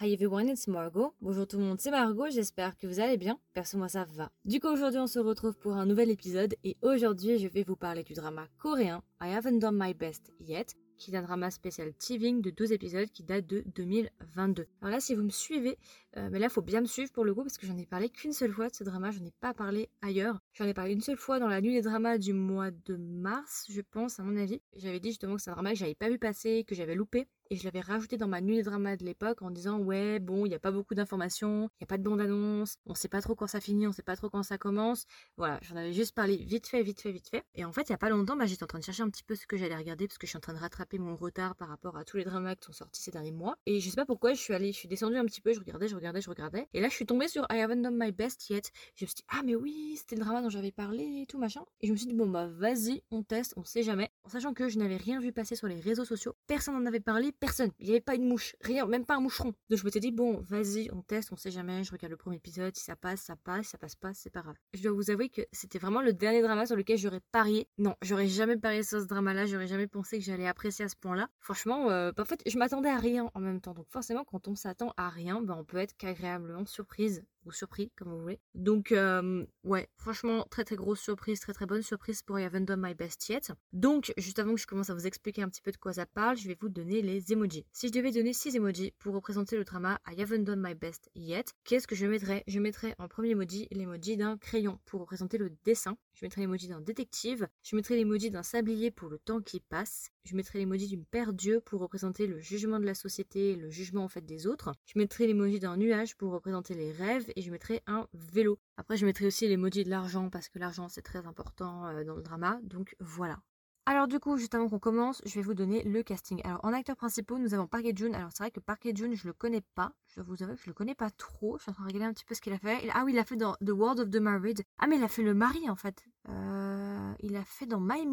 Hi everyone, it's Margot. Bonjour tout le monde, c'est Margot, j'espère que vous allez bien. Perso, moi ça va. Du coup, aujourd'hui, on se retrouve pour un nouvel épisode et aujourd'hui, je vais vous parler du drama coréen I haven't done my best yet qui est un drama spécial TVing de 12 épisodes qui date de 2022. Alors là, si vous me suivez, euh, mais là, faut bien me suivre pour le coup parce que j'en ai parlé qu'une seule fois de ce drama, je n'en ai pas parlé ailleurs. J'en ai parlé une seule fois dans la nuit des dramas du mois de mars, je pense, à mon avis. J'avais dit justement que c'est un drama que j'avais pas vu passer, que j'avais loupé et je l'avais rajouté dans ma nuit des dramas de l'époque en disant ouais bon il n'y a pas beaucoup d'informations, il n'y a pas de bande annonce, on sait pas trop quand ça finit, on sait pas trop quand ça commence. Voilà, j'en avais juste parlé vite fait, vite fait, vite fait. Et en fait il y a pas longtemps, bah, j'étais en train de chercher un petit peu ce que j'allais regarder parce que je suis en train de rattraper mon retard par rapport à tous les dramas qui sont sortis ces derniers mois. Et je sais pas pourquoi je suis allée, je suis descendue un petit peu, je regardais, je regardais, je regardais. Et là je suis tombée sur I haven't done my best yet. Je me suis dit ah mais oui c'était le drama dont j'avais parlé et tout machin. Et je me suis dit bon bah vas-y on teste, on sait jamais. En sachant que je n'avais rien vu passer sur les réseaux sociaux, personne n'en avait parlé, personne. Il n'y avait pas mouche, rien, même pas un moucheron. Donc je me suis dit, bon, vas-y, on teste, on sait jamais, je regarde le premier épisode, si ça passe, ça passe, ça passe pas, c'est pas grave. Je dois vous avouer que c'était vraiment le dernier drama sur lequel j'aurais parié. Non, j'aurais jamais parié sur ce drama-là, j'aurais jamais pensé que j'allais apprécier à ce point-là. Franchement, euh, en fait, je m'attendais à rien en même temps. Donc forcément, quand on s'attend à rien, ben, on peut être qu'agréablement surprise surpris, comme vous voulez. Donc, euh, ouais, franchement, très très grosse surprise, très très bonne surprise pour I haven't done my best yet. Donc, juste avant que je commence à vous expliquer un petit peu de quoi ça parle, je vais vous donner les emojis. Si je devais donner 6 emojis pour représenter le drama I haven't done my best yet, qu'est-ce que je mettrais? Je mettrais en premier emoji l'emoji d'un crayon pour représenter le dessin. Je mettrais l'emoji d'un détective. Je mettrais l'emoji d'un sablier pour le temps qui passe. Je mettrais l'emoji d'une paire d'yeux pour représenter le jugement de la société, le jugement en fait des autres. Je mettrais l'emoji d'un nuage pour représenter les rêves et je mettrais un vélo. Après, je mettrai aussi l'emoji de l'argent parce que l'argent c'est très important euh, dans le drama. Donc voilà. Alors du coup, juste avant qu'on commence, je vais vous donner le casting. Alors en acteurs principaux, nous avons Park Hae-jun. Alors c'est vrai que Park Hae-jun, je le connais pas. Je vous avouer que je le connais pas trop. Je suis en train de regarder un petit peu ce qu'il a fait. Ah oui, il a fait dans The World of the Married. Ah mais il a fait le mari en fait. Euh, il a fait dans My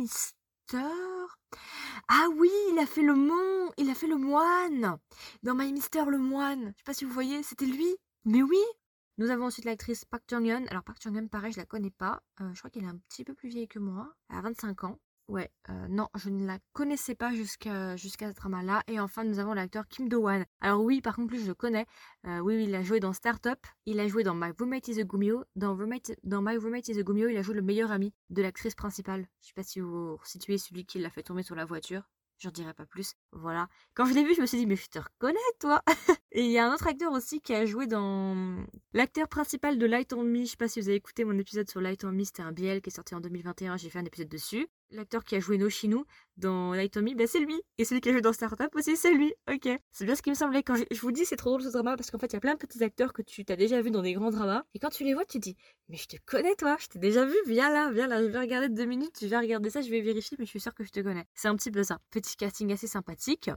Ah oui, il a fait le mont. Il a fait le moine. Dans My Mister, le moine. Je sais pas si vous voyez, c'était lui. Mais oui, nous avons ensuite l'actrice Park Jong-yeon. Alors Park Jong-yeon, pareil, je la connais pas. Euh, je crois qu'elle est un petit peu plus vieille que moi. Elle a 25 ans. Ouais, euh, non, je ne la connaissais pas jusqu'à jusqu'à ce drama-là. Et enfin, nous avons l'acteur Kim Do-wan. Alors oui, par contre, plus je le connais. Euh, oui, il a joué dans Startup. Il a joué dans My Roommate is a Gumio. Dans, dans My Roommate is a Gumio, il a joué le meilleur ami de l'actrice principale. Je sais pas si vous situez celui qui l'a fait tomber sur la voiture. J'en dirai pas plus. Voilà. Quand je l'ai vu, je me suis dit, mais je te reconnais, toi Et il y a un autre acteur aussi qui a joué dans... L'acteur principal de Light on Me. Je sais pas si vous avez écouté mon épisode sur Light on Me. C'était un BL qui est sorti en 2021. J'ai fait un épisode dessus l'acteur qui a joué Noshinu dans Light on bah c'est lui. Et celui qui a joué dans Startup aussi, c'est lui. Ok. C'est bien ce qui me semblait. Quand je, vous dis, c'est trop drôle ce drama parce qu'en fait, il y a plein de petits acteurs que tu t'as déjà vu dans des grands dramas. Et quand tu les vois, tu dis, mais je te connais toi, je t'ai déjà vu, viens là, viens là, je vais regarder deux minutes, je vais regarder ça, je vais vérifier, mais je suis sûre que je te connais. C'est un petit peu ça. Petit casting assez sympathique.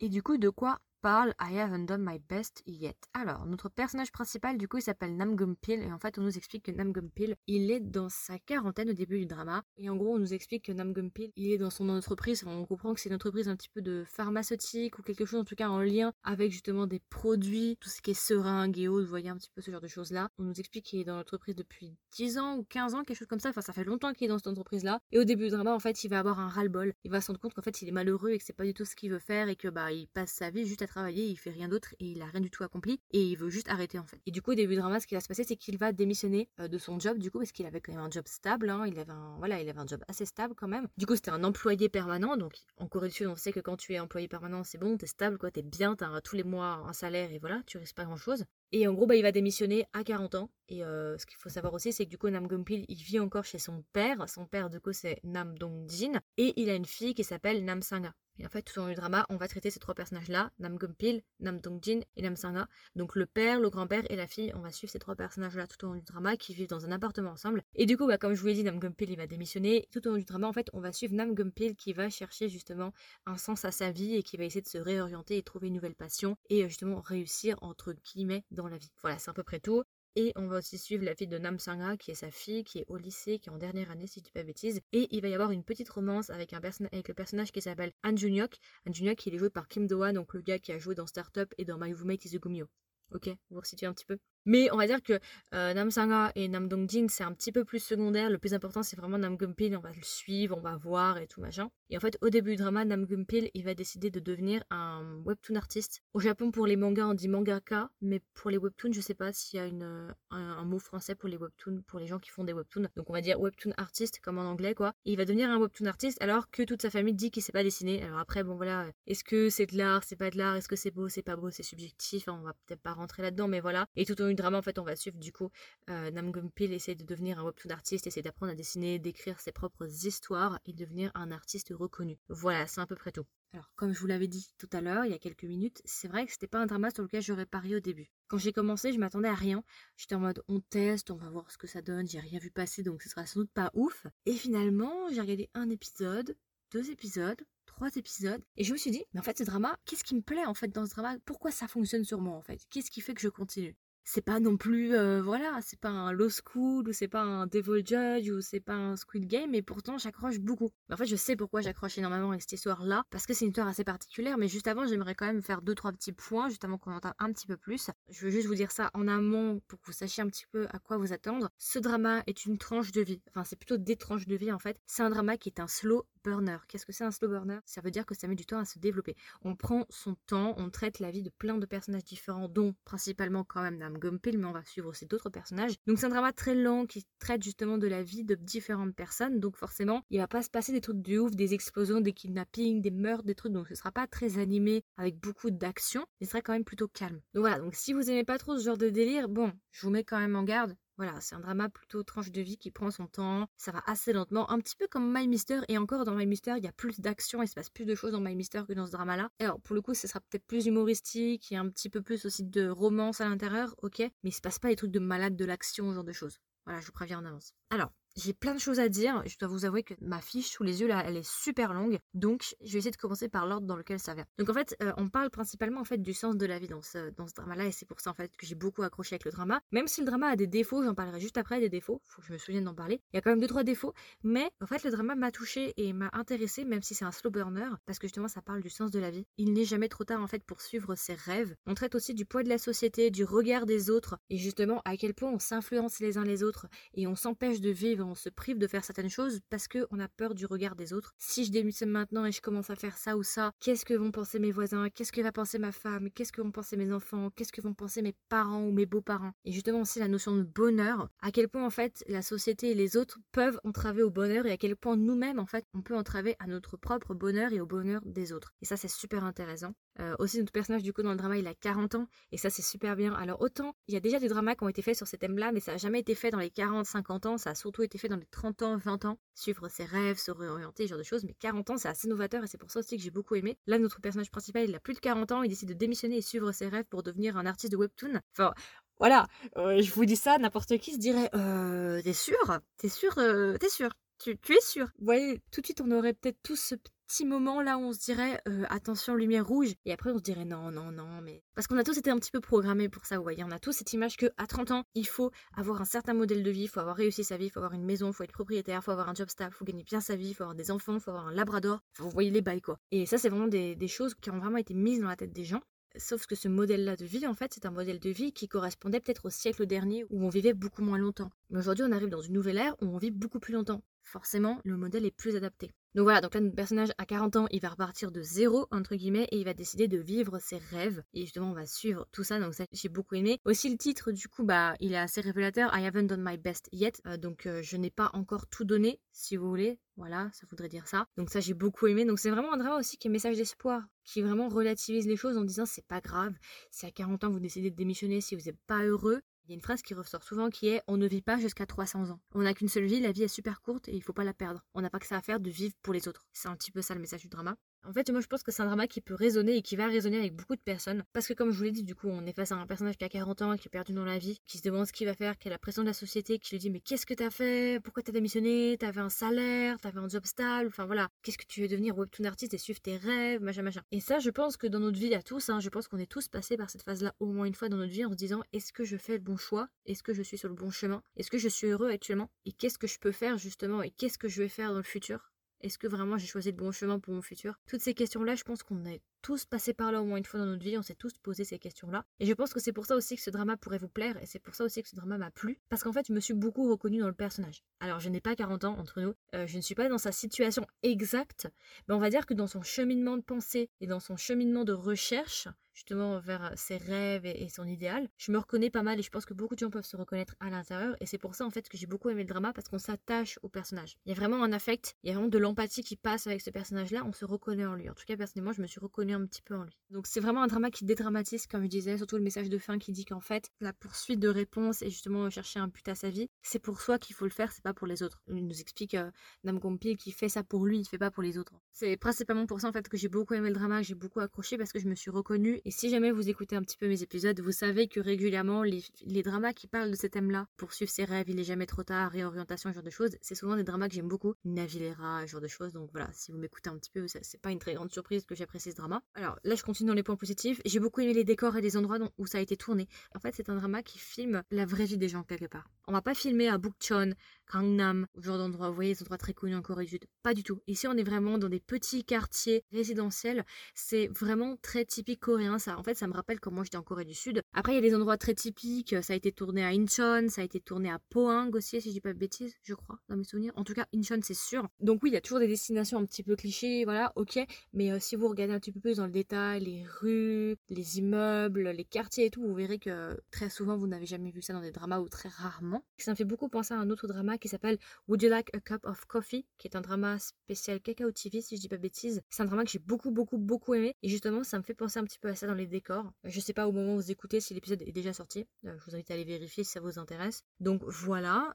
Et du coup, de quoi parle I haven't done my best yet. Alors, notre personnage principal, du coup, il s'appelle Nam Gumpil, et en fait, on nous explique que Nam Gumpil, il est dans sa quarantaine au début du drama, et en gros, on nous explique que Nam Gumpil, il est dans son entreprise, on comprend que c'est une entreprise un petit peu de pharmaceutique, ou quelque chose en tout cas en lien avec justement des produits, tout ce qui est seringue et autres, vous voyez un petit peu ce genre de choses-là. On nous explique qu'il est dans l'entreprise depuis 10 ans ou 15 ans, quelque chose comme ça, enfin, ça fait longtemps qu'il est dans cette entreprise-là, et au début du drama, en fait, il va avoir un ras-le-bol, il va se rendre compte qu'en fait, il est malheureux et que c'est pas du tout ce qu'il veut faire, et que bah, il passe sa vie juste à travailler, il fait rien d'autre et il a rien du tout accompli et il veut juste arrêter en fait. Et du coup au début du drama ce qui va se passer c'est qu'il va démissionner euh, de son job du coup parce qu'il avait quand même un job stable, hein. il avait un voilà il avait un job assez stable quand même. Du coup c'était un employé permanent donc en Corée du Sud on sait que quand tu es employé permanent c'est bon, t'es stable quoi, t'es bien, t'as tous les mois un salaire et voilà tu risques pas grand chose. Et en gros, bah, il va démissionner à 40 ans. Et euh, ce qu'il faut savoir aussi, c'est que du coup, Nam Gompil, il vit encore chez son père. Son père, du coup, c'est Nam Dong-jin. Et il a une fille qui s'appelle Nam Sanga. Et en fait, tout au long du drama, on va traiter ces trois personnages-là, Nam Gumpil, Nam Dongjin et Nam Sanga. Donc le père, le grand-père et la fille, on va suivre ces trois personnages-là tout au long du drama qui vivent dans un appartement ensemble. Et du coup, bah, comme je vous l'ai dit, Nam Gumpil, il va démissionner. Tout au long du drama, en fait, on va suivre Nam Gumpil qui va chercher justement un sens à sa vie et qui va essayer de se réorienter et trouver une nouvelle passion et euh, justement réussir entre guillemets dans la vie. Voilà, c'est à peu près tout. Et on va aussi suivre la fille de Nam Sanga, qui est sa fille, qui est au lycée, qui est en dernière année, si je dis pas bêtise. Et il va y avoir une petite romance avec, le personnage qui s'appelle Han Junyok. Han qui est joué par Kim Do-hwan, donc le gars qui a joué dans Startup et dans My Roommate is a Gumio. Ok, vous resituez un petit peu Mais on va dire que euh, Nam Sanga et Nam Dongjin, c'est un petit peu plus secondaire. Le plus important, c'est vraiment Nam Gumpil. On va le suivre, on va voir et tout machin. Et en fait, au début du drama, Nam Gumpil, il va décider de devenir un webtoon artiste. Au Japon, pour les mangas, on dit mangaka, mais pour les webtoons, je sais pas s'il y a une, un, mot français pour les webtoons, pour les gens qui font des webtoons. Donc on va dire webtoon artiste, comme en anglais, quoi. il va devenir un webtoon artiste alors que toute sa famille dit qu'il sait pas dessiner. Alors après, bon voilà, est-ce que c'est de l'art, c'est pas de l'art, est-ce que c'est beau, c'est pas beau, c'est subjectif, on va peut-être pas rentrer là-dedans, mais voilà. Et tout au du drama, en fait, on va suivre du coup euh, Nam Gumpil essaie de devenir un webtoon artiste, essaie d'apprendre à dessiner, d'écrire ses propres histoires et devenir un artiste reconnu. Voilà, c'est à peu près tout. Alors, comme je vous l'avais dit tout à l'heure, il y a quelques minutes, c'est vrai que c'était pas un drama sur lequel j'aurais parié au début. Quand j'ai commencé, je m'attendais à rien. J'étais en mode on teste, on va voir ce que ça donne, j'ai rien vu passer donc ce sera sans doute pas ouf. Et finalement, j'ai regardé un épisode, deux épisodes, trois épisodes et je me suis dit mais en fait ce drama qu'est-ce qui me plaît en fait dans ce drama? Pourquoi ça fonctionne sur moi en fait? Qu'est-ce qui fait que je continue? C'est pas non plus euh, voilà c'est pas un low school ou c'est pas un devil judge ou c'est pas un squid game mais pourtant j'accroche beaucoup. En fait je sais pourquoi j'accroche énormément avec cette histoire là parce que c'est une histoire assez particulière mais juste avant j'aimerais quand même faire deux trois petits points juste avant qu'on entende un petit peu plus. Je veux juste vous dire ça en amont pour que vous sachiez un petit peu à quoi vous attendre. Ce drama est une tranche de vie. Enfin c'est plutôt des tranches de vie en fait. C'est un drama qui est un slow burner. Qu'est-ce que c'est un slow burner Ça veut dire que ça met du temps à se développer. On prend son temps, on traite la vie de plein de personnages différents, dont principalement quand même Nam Gumpil, mais on va suivre aussi d'autres personnages. Donc c'est un drama très lent qui traite justement de la vie de différentes personnes. Donc forcément, il va pas se passer des trucs de ouf, des explosions, des kidnappings, des meurtres, des trucs. Donc ce sera pas très animé avec beaucoup d'action, mais ce sera quand même plutôt calme. Donc voilà, donc si vous aimez pas trop ce genre de délire, bon, je vous mets quand même en garde. Voilà, c'est un drama plutôt tranche de vie qui prend son temps, ça va assez lentement, un petit peu comme My Mister, et encore dans My Mister, il y a plus d'action, il se passe plus de choses dans My Mister que dans ce drama-là. Alors pour le coup, ce sera peut-être plus humoristique et un petit peu plus aussi de romance à l'intérieur, ok, mais il se passe pas les trucs de malade de l'action, ce genre de choses. Voilà, je vous préviens en avance. Alors, j'ai plein de choses à dire. Je dois vous avouer que ma fiche sous les yeux là, elle est super longue. Donc, je vais essayer de commencer par l'ordre dans lequel ça vient. Donc, en fait, euh, on parle principalement en fait du sens de la vie dans ce, dans ce drama-là, et c'est pour ça en fait que j'ai beaucoup accroché avec le drama. Même si le drama a des défauts, j'en parlerai juste après des défauts. Faut que je me souvienne d'en parler. Il y a quand même deux trois défauts, mais en fait, le drama m'a touché et m'a intéressé, même si c'est un slow burner, parce que justement, ça parle du sens de la vie. Il n'est jamais trop tard en fait pour suivre ses rêves. On traite aussi du poids de la société, du regard des autres, et justement à quel point on s'influence les uns les autres et on s'empêche de vivre, on se prive de faire certaines choses parce qu'on a peur du regard des autres. Si je démissionne maintenant et je commence à faire ça ou ça, qu'est-ce que vont penser mes voisins? Qu'est-ce que va penser ma femme? Qu'est-ce que vont penser mes enfants? Qu'est-ce que vont penser mes parents ou mes beaux-parents? Et justement aussi la notion de bonheur, à quel point en fait la société et les autres peuvent entraver au bonheur et à quel point nous-mêmes en fait on peut entraver à notre propre bonheur et au bonheur des autres. Et ça c'est super intéressant. Euh, aussi notre personnage du coup dans le drama il a 40 ans et ça c'est super bien. Alors autant il y a déjà des dramas qui ont été faits sur ces thèmes-là mais ça a jamais été fait dans les 40-50 ans, ça a surtout été fait dans les 30 ans 20 ans, suivre ses rêves, se réorienter, ce genre de choses. Mais 40 ans, c'est assez novateur et c'est pour ça aussi que j'ai beaucoup aimé. Là, notre personnage principal, il a plus de 40 ans, il décide de démissionner et suivre ses rêves pour devenir un artiste de webtoon. Enfin, voilà, euh, je vous dis ça, n'importe qui se dirait euh, T'es sûr? T'es sûr T'es sûr? Tu, tu, es sûr? Vous voyez, tout de suite, on aurait peut-être tous ce petit moment là où on se dirait euh, attention lumière rouge et après on se dirait non non non mais parce qu'on a tous été un petit peu programmés pour ça vous voyez on a tous cette image que à 30 ans il faut avoir un certain modèle de vie il faut avoir réussi sa vie il faut avoir une maison il faut être propriétaire il faut avoir un job stable il faut gagner bien sa vie il faut avoir des enfants il faut avoir un labrador vous voyez les bails quoi et ça c'est vraiment des, des choses qui ont vraiment été mises dans la tête des gens Sauf que ce modèle-là de vie, en fait, c'est un modèle de vie qui correspondait peut-être au siècle dernier où on vivait beaucoup moins longtemps. Mais aujourd'hui, on arrive dans une nouvelle ère où on vit beaucoup plus longtemps. Forcément, le modèle est plus adapté. Donc voilà, donc là notre personnage à 40 ans, il va repartir de zéro entre guillemets et il va décider de vivre ses rêves et justement on va suivre tout ça donc ça j'ai beaucoup aimé. Aussi le titre du coup bah il est assez révélateur, I haven't done my best yet euh, donc euh, je n'ai pas encore tout donné si vous voulez. Voilà, ça voudrait dire ça. Donc ça j'ai beaucoup aimé. Donc c'est vraiment un drama aussi qui est message d'espoir, qui vraiment relativise les choses en disant c'est pas grave, si à 40 ans vous décidez de démissionner, si vous n'êtes pas heureux, il y a une phrase qui ressort souvent qui est On ne vit pas jusqu'à 300 ans. On n'a qu'une seule vie, la vie est super courte et il faut pas la perdre. On n'a pas que ça à faire de vivre pour les autres. C'est un petit peu ça le message du drama. En fait, moi je pense que c'est un drama qui peut résonner et qui va résonner avec beaucoup de personnes. Parce que comme je vous l'ai dit, du coup, on est face à un personnage qui a 40 ans, qui est perdu dans la vie, qui se demande ce qu'il va faire, qui a la pression de la société, qui lui dit mais qu'est-ce que t'as fait? Pourquoi t'as démissionné? T'avais un salaire? T'avais un job stable? Enfin voilà, qu'est-ce que tu veux devenir? Webtoon artiste et suivre tes rêves, machin machin. Et ça, je pense que dans notre vie à tous, hein, je pense qu'on est tous passés par cette phase-là au moins une fois dans notre vie en se disant est-ce que je fais le bon choix? Est-ce que je suis sur le bon chemin? Est-ce que je suis heureux actuellement? Et qu'est-ce que je peux faire justement? Et qu'est-ce que je vais faire dans le futur? Est-ce que vraiment j'ai choisi le bon chemin pour mon futur? Toutes ces questions-là, je pense qu'on est tous passés par là au moins une fois dans notre vie, on s'est tous posé ces questions-là. Et je pense que c'est pour ça aussi que ce drama pourrait vous plaire, et c'est pour ça aussi que ce drama m'a plu, parce qu'en fait, je me suis beaucoup reconnue dans le personnage. Alors, je n'ai pas 40 ans, entre nous, euh, je ne suis pas dans sa situation exacte, mais on va dire que dans son cheminement de pensée et dans son cheminement de recherche, justement vers ses rêves et, son idéal, je me reconnais pas mal et je pense que beaucoup de gens peuvent se reconnaître à l'intérieur et c'est pour ça en fait que j'ai beaucoup aimé le drama parce qu'on s'attache au personnage. Il y a vraiment un affect, il y a vraiment de l'empathie qui passe avec ce personnage-là, on se reconnaît en lui. En tout cas personnellement, je me suis reconnue un petit peu en lui. Donc c'est vraiment un drama qui dédramatise comme je disais, surtout le message de fin qui dit qu'en fait la poursuite de réponses et justement chercher un but à sa vie, c'est pour soi qu'il faut le faire, c'est pas pour les autres. Il nous explique euh, Nam Gompil qui fait ça pour lui, il fait pas pour les autres. C'est principalement pour ça en fait que j'ai beaucoup aimé le drama, que j'ai beaucoup accroché parce que je me suis reconnue et si jamais vous écoutez un petit peu mes épisodes, vous savez que régulièrement, les, dramas qui parlent de ces thèmes-là, poursuivre ses rêves, il est jamais trop tard, réorientation, ce genre de choses, c'est souvent des dramas que j'aime beaucoup. Navilera, ce genre de choses. Donc voilà, si vous m'écoutez un petit peu, c'est pas une très grande surprise que j'apprécie ce drama. Alors là, je continue dans les points positifs. J'ai beaucoup aimé les décors et les endroits où ça a été tourné. En fait, c'est un drama qui filme la vraie vie des gens quelque part. On va pas filmer à Bukchon, Gangnam, ce genre d'endroit. Vous voyez, des endroits très connus en Corée du Sud. Pas du tout. Ici, on est vraiment dans des petits quartiers résidentiels. C'est vraiment très typique coréen. Ça, en fait, ça me rappelle comment j'étais en Corée du Sud. Après, il y a des endroits très typiques. Ça a été tourné à Incheon, ça a été tourné à Pohang aussi, si je dis pas de bêtises, je crois, dans mes souvenirs. En tout cas, Incheon, c'est sûr. Donc oui, il y a toujours des destinations un petit peu clichés, voilà, ok. Mais euh, si vous regardez un petit peu plus dans le détail, les rues, les immeubles, les quartiers et tout, vous verrez que très souvent, vous n'avez jamais vu ça dans des dramas ou très rarement. Ça me fait beaucoup penser à un autre drama qui s'appelle Would You Like a Cup of Coffee, qui est un drama spécial Cacao TV, si je dis pas bêtises. C'est un drama que j'ai beaucoup, beaucoup, beaucoup aimé. Et justement, ça me fait penser un petit peu à ça dans les décors. Je sais pas au moment où vous écoutez si l'épisode est déjà sorti. Euh, je vous invite à aller vérifier si ça vous intéresse. Donc voilà.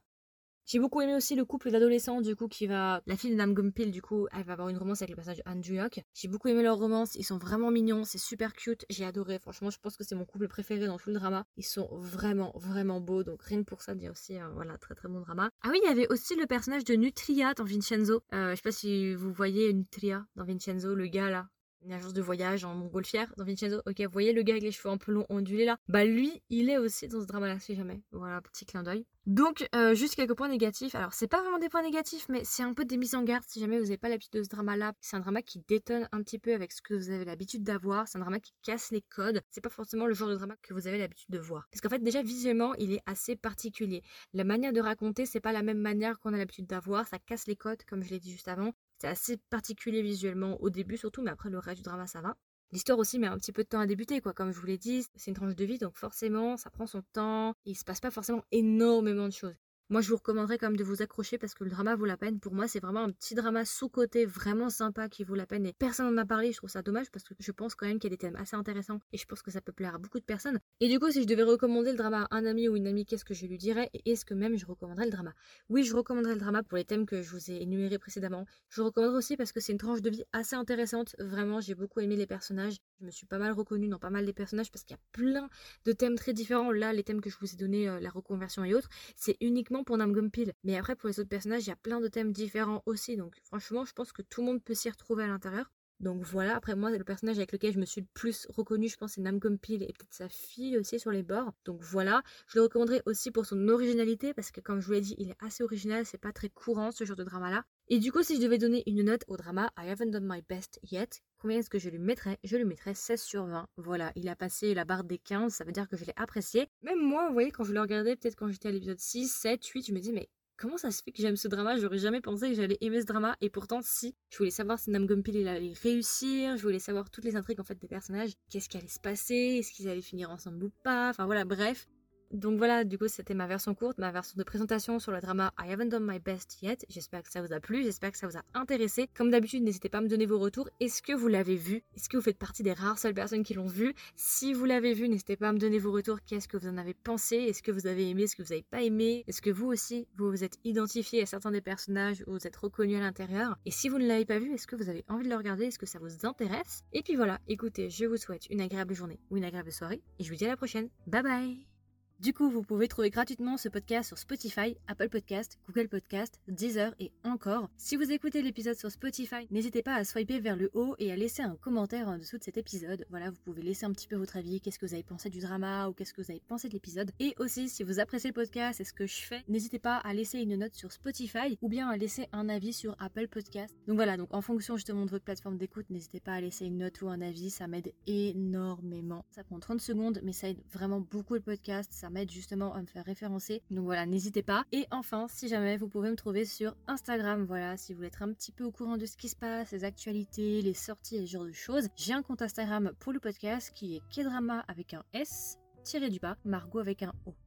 J'ai beaucoup aimé aussi le couple d'adolescents, du coup, qui va. La fille de Nam Gumpil, du coup, elle va avoir une romance avec le personnage de Andrew J'ai beaucoup aimé leur romance, ils sont vraiment mignons, c'est super cute, j'ai adoré. Franchement, je pense que c'est mon couple préféré dans tout le drama. Ils sont vraiment, vraiment beaux, donc rien que pour ça, dire aussi, euh, voilà, très très bon drama. Ah oui, il y avait aussi le personnage de Nutria dans Vincenzo. Euh, je sais pas si vous voyez Nutria dans Vincenzo, le gars là, une agence de voyage en montgolfière dans Vincenzo. Ok, vous voyez le gars avec les cheveux un peu longs ondulés là Bah lui, il est aussi dans ce drama-là, si jamais. Voilà, petit clin d'œil. Donc, euh, juste quelques points négatifs. Alors, c'est pas vraiment des points négatifs, mais c'est un peu des mises en garde si jamais vous n'avez pas l'habitude de ce drama-là. C'est un drama qui détonne un petit peu avec ce que vous avez l'habitude d'avoir. C'est un drama qui casse les codes. C'est pas forcément le genre de drama que vous avez l'habitude de voir. Parce qu'en fait, déjà, visuellement, il est assez particulier. La manière de raconter, c'est pas la même manière qu'on a l'habitude d'avoir. Ça casse les codes, comme je l'ai dit juste avant. C'est assez particulier visuellement au début surtout, mais après le reste du drama ça va. L'histoire aussi met un petit peu de temps à débuter, quoi. Comme je vous l'ai dit, c'est une tranche de vie, donc forcément, ça prend son temps. il se passe pas forcément énormément de choses. Moi, je vous recommanderais quand même de vous accrocher parce que le drama vaut la peine. Pour moi, c'est vraiment un petit drama sous-côté vraiment sympa qui vaut la peine. Et personne n'en a parlé. Je trouve ça dommage parce que je pense quand même qu'il y a des thèmes assez intéressants et je pense que ça peut plaire à beaucoup de personnes. Et du coup, si je devais recommander le drama à un ami ou une amie, qu'est-ce que je lui dirais? Et est-ce que même je recommanderais le drama? Oui, je recommanderais le drama pour les thèmes que je vous ai énumérés précédemment. Je recommanderais aussi parce que c'est une tranche de vie assez intéressante. Vraiment, j'ai beaucoup aimé les personnages. Je me suis pas mal reconnue dans pas mal des personnages parce qu'il y a plein de thèmes très différents. Là, les thèmes que je vous ai donnés, euh, la reconversion et autres, c'est uniquement pour Namgumpil. Mais après, pour les autres personnages, il y a plein de thèmes différents aussi. Donc, franchement, je pense que tout le monde peut s'y retrouver à l'intérieur. Donc voilà, après moi, le personnage avec lequel je me suis le plus reconnue, je pense, c'est Namgumpil et peut-être sa fille aussi sur les bords. Donc voilà, je le recommanderais aussi pour son originalité, parce que comme je vous l'ai dit, il est assez original, c'est pas très courant ce genre de drama-là. Et du coup, si je devais donner une note au drama I haven't done my best yet, combien est-ce que je lui mettrais? Je lui mettrais 16 sur 20. Voilà, il a passé la barre des 15, ça veut dire que je l'ai apprécié. Même moi, vous voyez, quand je le regardais, peut-être quand j'étais à l'épisode 6, 7, 8, je me dis, mais comment ça se fait que j'aime ce drama? J'aurais jamais pensé que j'allais aimer ce drama. Et pourtant, si. Je voulais savoir si Nam Gumpil il allait réussir. Je voulais savoir toutes les intrigues en fait des personnages. Qu'est-ce qui allait se passer? Est-ce qu'ils allaient finir ensemble ou pas? Enfin voilà, bref. Donc voilà, du coup, c'était ma version courte, ma version de présentation sur le drama I haven't done my best yet. J'espère que ça vous a plu, j'espère que ça vous a intéressé. Comme d'habitude, n'hésitez pas à me donner vos retours. Est-ce que vous l'avez vu? Est-ce que vous faites partie des rares seules personnes qui l'ont vu? Si vous l'avez vu, n'hésitez pas à me donner vos retours. Qu'est-ce que vous en avez pensé? Est-ce que vous avez aimé? Est-ce que vous n'avez pas aimé? Est-ce que vous aussi, vous vous êtes identifié à certains des personnages ou vous êtes reconnu à l'intérieur? Et si vous ne l'avez pas vu, est-ce que vous avez envie de le regarder? Est-ce que ça vous intéresse? Et puis voilà, écoutez, je vous souhaite une agréable journée ou une agréable soirée et je vous dis à la prochaine. Bye bye Du coup, vous pouvez trouver gratuitement ce podcast sur Spotify, Apple Podcast, Google Podcast, Deezer et encore. Si vous écoutez l'épisode sur Spotify, n'hésitez pas à swiper vers le haut et à laisser un commentaire en dessous de cet épisode. Voilà, vous pouvez laisser un petit peu votre avis, qu'est-ce que vous avez pensé du drama ou qu'est-ce que vous avez pensé de l'épisode. Et aussi, si vous appréciez le podcast et ce que je fais, n'hésitez pas à laisser une note sur Spotify ou bien à laisser un avis sur Apple Podcast. Donc voilà, donc en fonction justement de votre plateforme d'écoute, n'hésitez pas à laisser une note ou un avis, ça m'aide énormément. Ça prend 30 secondes, mais ça aide vraiment beaucoup le podcast m'aide justement à me faire référencer. Donc voilà, n'hésitez pas. Et enfin, si jamais vous pouvez me trouver sur Instagram, voilà, si vous voulez être un petit peu au courant de ce qui se passe, les actualités, les sorties et ce genre de choses, j'ai un compte Instagram pour le podcast qui est Kedrama avec un S tiré du bas, Margot avec un O.